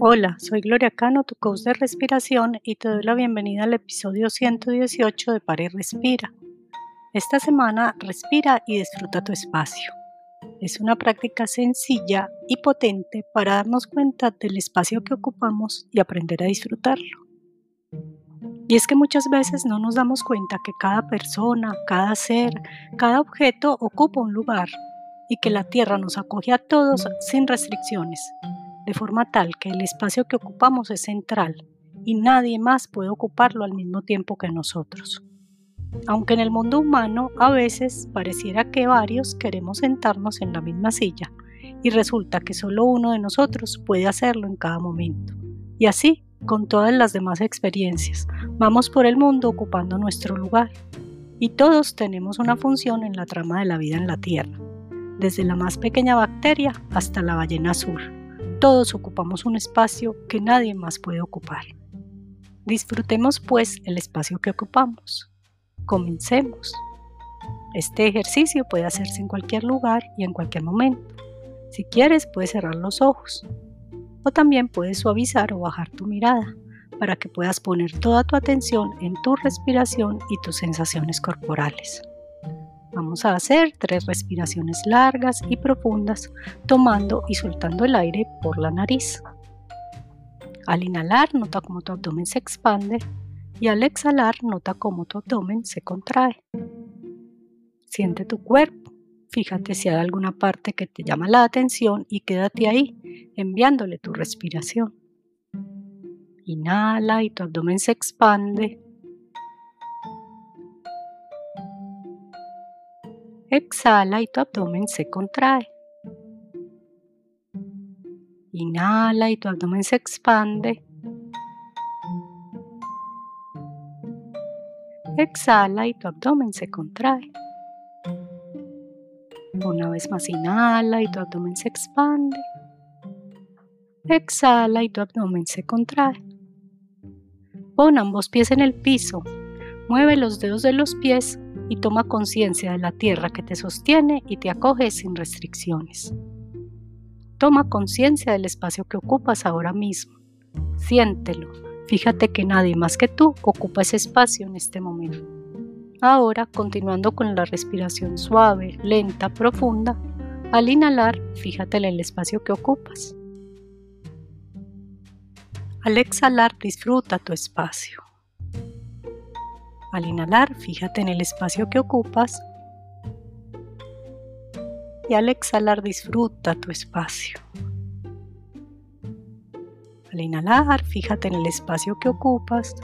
Hola, soy Gloria Cano, tu coach de respiración y te doy la bienvenida al episodio 118 de Pare Respira. Esta semana respira y disfruta tu espacio. Es una práctica sencilla y potente para darnos cuenta del espacio que ocupamos y aprender a disfrutarlo. Y es que muchas veces no nos damos cuenta que cada persona, cada ser, cada objeto ocupa un lugar y que la Tierra nos acoge a todos sin restricciones, de forma tal que el espacio que ocupamos es central y nadie más puede ocuparlo al mismo tiempo que nosotros. Aunque en el mundo humano a veces pareciera que varios queremos sentarnos en la misma silla y resulta que solo uno de nosotros puede hacerlo en cada momento. Y así con todas las demás experiencias, vamos por el mundo ocupando nuestro lugar. Y todos tenemos una función en la trama de la vida en la Tierra desde la más pequeña bacteria hasta la ballena azul. Todos ocupamos un espacio que nadie más puede ocupar. Disfrutemos pues el espacio que ocupamos. Comencemos. Este ejercicio puede hacerse en cualquier lugar y en cualquier momento. Si quieres puedes cerrar los ojos o también puedes suavizar o bajar tu mirada para que puedas poner toda tu atención en tu respiración y tus sensaciones corporales. Vamos a hacer tres respiraciones largas y profundas, tomando y soltando el aire por la nariz. Al inhalar, nota cómo tu abdomen se expande y al exhalar, nota cómo tu abdomen se contrae. Siente tu cuerpo. Fíjate si hay alguna parte que te llama la atención y quédate ahí, enviándole tu respiración. Inhala y tu abdomen se expande. Exhala y tu abdomen se contrae. Inhala y tu abdomen se expande. Exhala y tu abdomen se contrae. Una vez más inhala y tu abdomen se expande. Exhala y tu abdomen se contrae. Pon ambos pies en el piso. Mueve los dedos de los pies y toma conciencia de la tierra que te sostiene y te acoge sin restricciones. Toma conciencia del espacio que ocupas ahora mismo. Siéntelo. Fíjate que nadie más que tú ocupa ese espacio en este momento. Ahora, continuando con la respiración suave, lenta, profunda, al inhalar, fíjate en el espacio que ocupas. Al exhalar, disfruta tu espacio. Al inhalar, fíjate en el espacio que ocupas y al exhalar disfruta tu espacio. Al inhalar, fíjate en el espacio que ocupas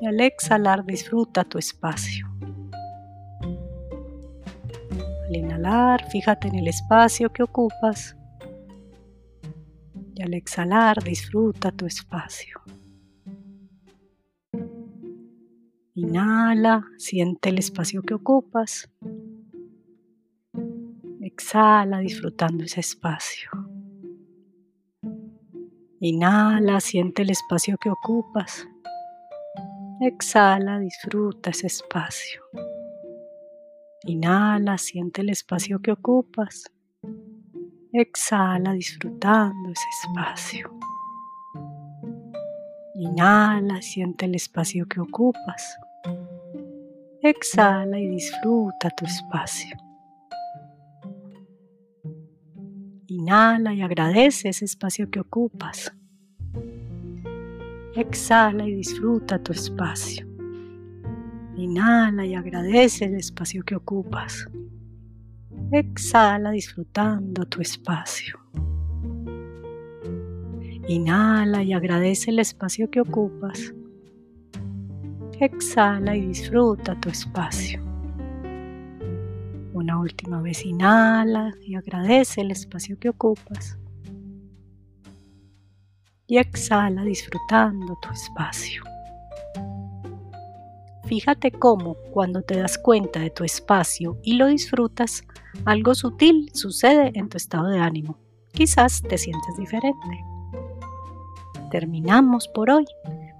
y al exhalar disfruta tu espacio. Al inhalar, fíjate en el espacio que ocupas y al exhalar disfruta tu espacio. Inhala, siente el espacio que ocupas. Exhala disfrutando ese espacio. Inhala, siente el espacio que ocupas. Exhala, disfruta ese espacio. Inhala, siente el espacio que ocupas. Exhala disfrutando ese espacio. Inhala, siente el espacio que ocupas. Exhala y disfruta tu espacio. Inhala y agradece ese espacio que ocupas. Exhala y disfruta tu espacio. Inhala y agradece el espacio que ocupas. Exhala disfrutando tu espacio. Inhala y agradece el espacio que ocupas. Exhala y disfruta tu espacio. Una última vez inhala y agradece el espacio que ocupas. Y exhala disfrutando tu espacio. Fíjate cómo cuando te das cuenta de tu espacio y lo disfrutas, algo sutil sucede en tu estado de ánimo. Quizás te sientes diferente. Terminamos por hoy.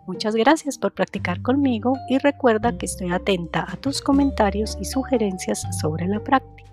Muchas gracias por practicar conmigo y recuerda que estoy atenta a tus comentarios y sugerencias sobre la práctica.